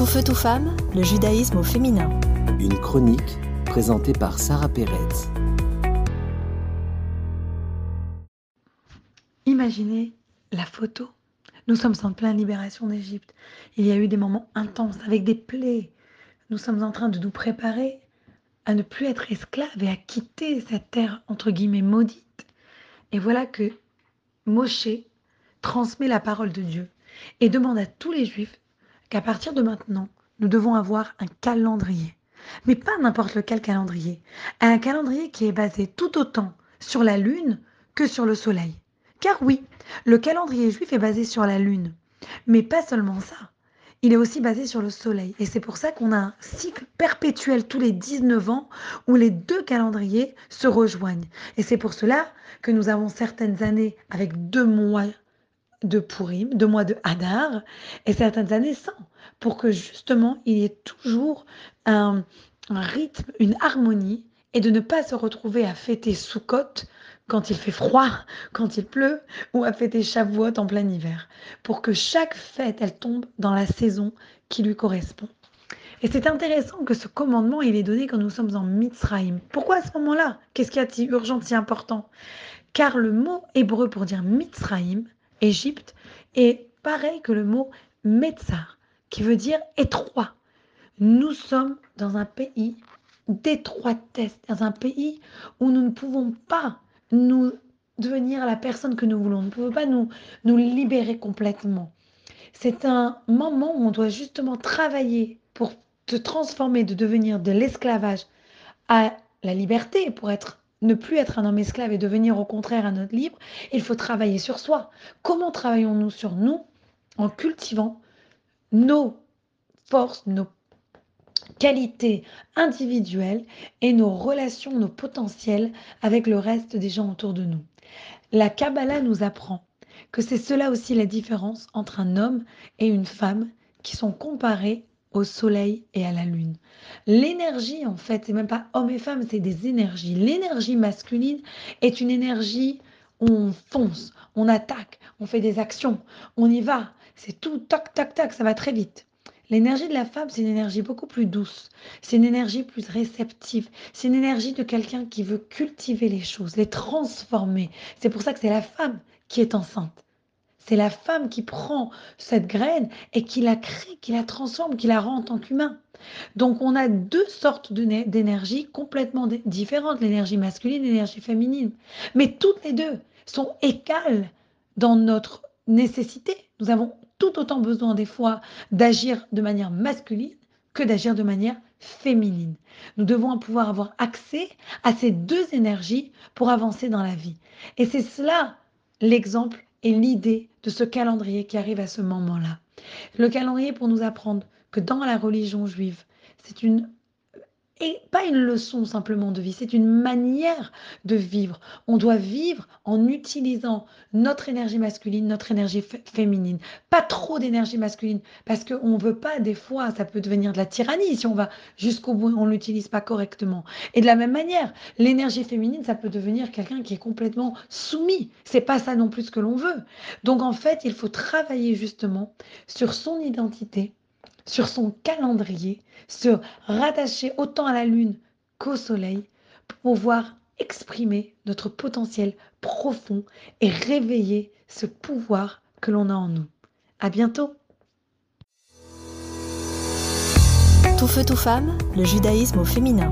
Tout feu, tout femme, le judaïsme au féminin. Une chronique présentée par Sarah Pérez. Imaginez la photo. Nous sommes en pleine libération d'Égypte. Il y a eu des moments intenses avec des plaies. Nous sommes en train de nous préparer à ne plus être esclaves et à quitter cette terre entre guillemets maudite. Et voilà que Moshe transmet la parole de Dieu et demande à tous les juifs qu'à partir de maintenant, nous devons avoir un calendrier. Mais pas n'importe lequel calendrier. Un calendrier qui est basé tout autant sur la lune que sur le soleil. Car oui, le calendrier juif est basé sur la lune. Mais pas seulement ça. Il est aussi basé sur le soleil. Et c'est pour ça qu'on a un cycle perpétuel tous les 19 ans où les deux calendriers se rejoignent. Et c'est pour cela que nous avons certaines années avec deux mois de Purim, deux mois de Hadar, et certaines années sans, pour que justement il y ait toujours un, rythme, une harmonie, et de ne pas se retrouver à fêter Sukkot quand il fait froid, quand il pleut, ou à fêter Shavuot en plein hiver, pour que chaque fête, elle tombe dans la saison qui lui correspond. Et c'est intéressant que ce commandement, il est donné quand nous sommes en Mitzrayim. Pourquoi à ce moment-là? Qu'est-ce qu'il y a de urgent, si important? Car le mot hébreu pour dire Mitzrayim, Égypte, est pareil que le mot Metzar, qui veut dire étroit. Nous sommes dans un pays d'étroitesse, dans un pays où nous ne pouvons pas nous devenir la personne que nous voulons, nous ne pouvons pas nous, nous libérer complètement. C'est un moment où on doit justement travailler pour te transformer, de devenir de l'esclavage à la liberté, pour être ne plus être un homme esclave et devenir au contraire un homme libre, il faut travailler sur soi. Comment travaillons-nous sur nous En cultivant nos forces, nos qualités individuelles et nos relations, nos potentiels avec le reste des gens autour de nous? La Kabbalah nous apprend que c'est cela aussi la différence entre un homme et une femme qui sont comparés au soleil et à la lune. L'énergie, en fait, c'est même pas homme et femme, c'est des énergies. L'énergie masculine est une énergie où on fonce, on attaque, on fait des actions, on y va. C'est tout, tac, tac, tac, ça va très vite. L'énergie de la femme, c'est une énergie beaucoup plus douce, c'est une énergie plus réceptive, c'est une énergie de quelqu'un qui veut cultiver les choses, les transformer. C'est pour ça que c'est la femme qui est enceinte. C'est la femme qui prend cette graine et qui la crée, qui la transforme, qui la rend en tant qu'humain. Donc on a deux sortes d'énergie complètement différentes, l'énergie masculine et l'énergie féminine. Mais toutes les deux sont égales dans notre nécessité. Nous avons tout autant besoin des fois d'agir de manière masculine que d'agir de manière féminine. Nous devons pouvoir avoir accès à ces deux énergies pour avancer dans la vie. Et c'est cela l'exemple et l'idée de ce calendrier qui arrive à ce moment-là. Le calendrier pour nous apprendre que dans la religion juive, c'est une et pas une leçon simplement de vie, c'est une manière de vivre. On doit vivre en utilisant notre énergie masculine, notre énergie féminine. Pas trop d'énergie masculine, parce qu'on ne veut pas, des fois, ça peut devenir de la tyrannie si on va jusqu'au bout, on ne l'utilise pas correctement. Et de la même manière, l'énergie féminine, ça peut devenir quelqu'un qui est complètement soumis. C'est pas ça non plus ce que l'on veut. Donc en fait, il faut travailler justement sur son identité sur son calendrier, se rattacher autant à la Lune qu'au Soleil pour pouvoir exprimer notre potentiel profond et réveiller ce pouvoir que l'on a en nous. À bientôt! Tout feu, tout femme, le judaïsme au féminin.